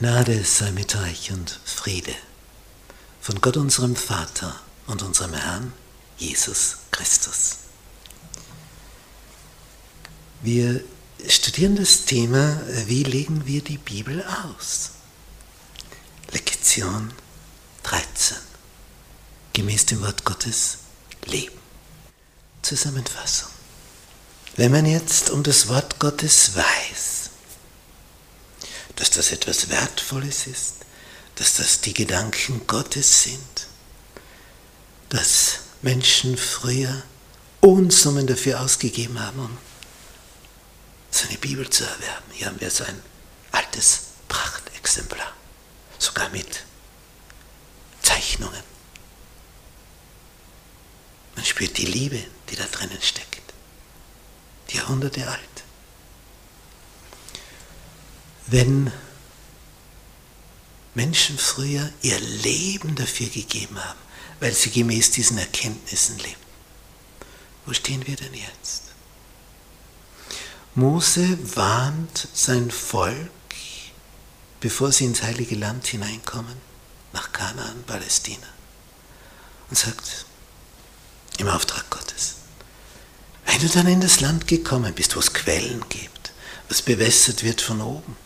Gnade sei mit euch und Friede von Gott unserem Vater und unserem Herrn Jesus Christus. Wir studieren das Thema, wie legen wir die Bibel aus? Lektion 13. Gemäß dem Wort Gottes leben. Zusammenfassung. Wenn man jetzt um das Wort Gottes weiß, dass das etwas Wertvolles ist, dass das die Gedanken Gottes sind, dass Menschen früher Unsummen dafür ausgegeben haben, um so eine Bibel zu erwerben. Hier haben wir so ein altes Prachtexemplar, sogar mit Zeichnungen. Man spürt die Liebe, die da drinnen steckt, die Jahrhunderte alt wenn Menschen früher ihr Leben dafür gegeben haben, weil sie gemäß diesen Erkenntnissen leben. Wo stehen wir denn jetzt? Mose warnt sein Volk, bevor sie ins heilige Land hineinkommen, nach Kanaan, Palästina, und sagt, im Auftrag Gottes, wenn du dann in das Land gekommen bist, wo es Quellen gibt, was bewässert wird von oben,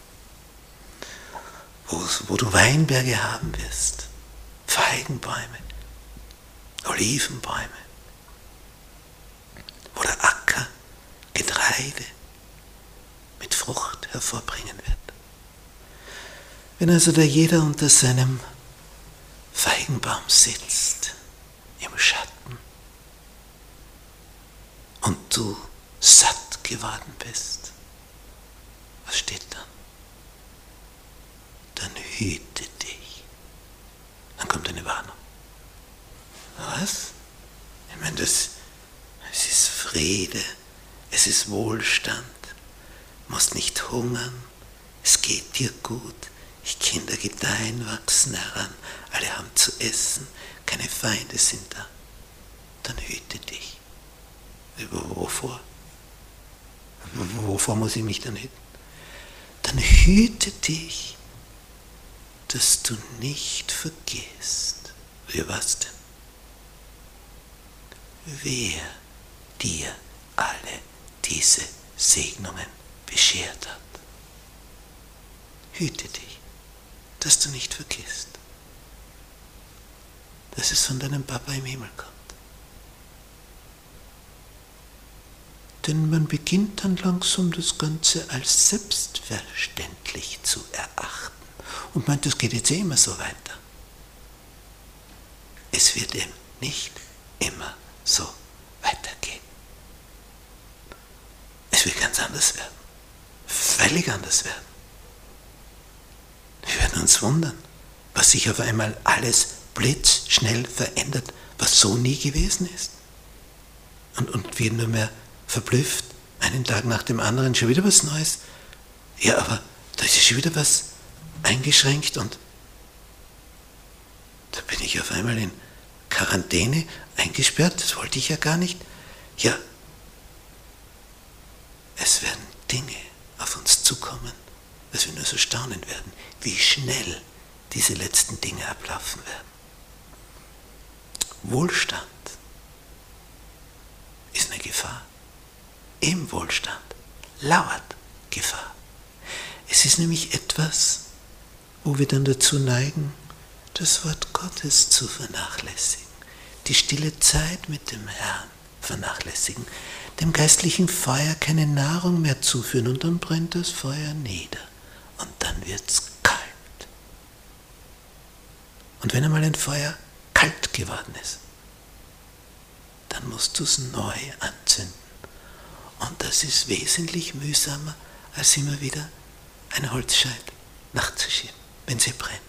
wo du Weinberge haben wirst, Feigenbäume, Olivenbäume, wo der Acker Getreide mit Frucht hervorbringen wird. Wenn also da jeder unter seinem Feigenbaum sitzt, im Schatten, und du satt geworden bist, was steht dann? Hüte dich. Dann kommt eine Warnung. Was? Ich meine, das, es ist Friede, es ist Wohlstand, du musst nicht hungern, es geht dir gut, die Kinder gedeihen, wachsen heran, alle haben zu essen, keine Feinde sind da. Dann hüte dich. Wovor? Wovor muss ich mich dann hüten? Dann hüte dich dass du nicht vergisst, wer was denn? Wer dir alle diese Segnungen beschert hat. Hüte dich, dass du nicht vergisst, dass es von deinem Papa im Himmel kommt. Denn man beginnt dann langsam das Ganze als selbstverständlich zu erachten und meint, das geht jetzt eh immer so weiter. Es wird eben nicht immer so weitergehen. Es wird ganz anders werden. Völlig anders werden. Wir werden uns wundern, was sich auf einmal alles blitzschnell verändert, was so nie gewesen ist. Und, und wir nur mehr verblüfft, einen Tag nach dem anderen, schon wieder was Neues. Ja, aber da ist ja schon wieder was eingeschränkt und da bin ich auf einmal in Quarantäne eingesperrt, das wollte ich ja gar nicht. Ja, es werden Dinge auf uns zukommen, dass wir nur so staunen werden, wie schnell diese letzten Dinge ablaufen werden. Wohlstand ist eine Gefahr. Im Wohlstand lauert Gefahr. Es ist nämlich etwas, wo wir dann dazu neigen, das Wort Gottes zu vernachlässigen, die stille Zeit mit dem Herrn vernachlässigen, dem geistlichen Feuer keine Nahrung mehr zuführen und dann brennt das Feuer nieder und dann wird's kalt. Und wenn einmal ein Feuer kalt geworden ist, dann musst du es neu anzünden. Und das ist wesentlich mühsamer, als immer wieder ein Holzscheit nachzuschieben wenn sie brennt.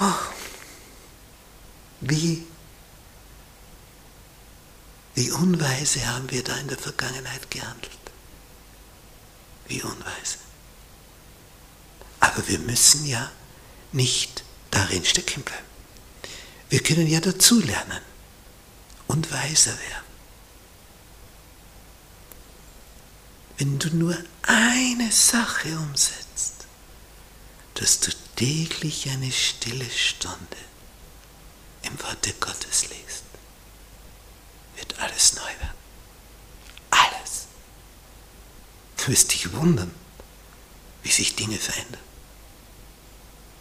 Oh, wie, wie unweise haben wir da in der Vergangenheit gehandelt. Wie unweise. Aber wir müssen ja nicht darin stecken bleiben. Wir können ja dazulernen und weiser werden. Wenn du nur eine Sache umsetzt, dass du täglich eine stille Stunde im Worte Gottes liest, wird alles neu werden. Alles. Du wirst dich wundern, wie sich Dinge verändern.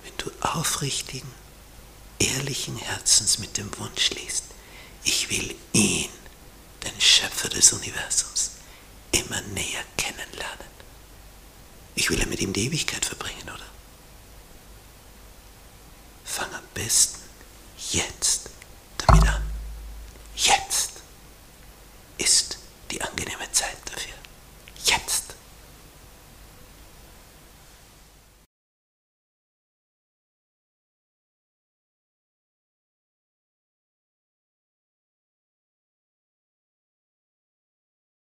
Wenn du aufrichtigen, ehrlichen Herzens mit dem Wunsch liest, ich will ihn, den Schöpfer des Universums, Ewigkeit verbringen, oder? Fang am besten jetzt damit an. Jetzt.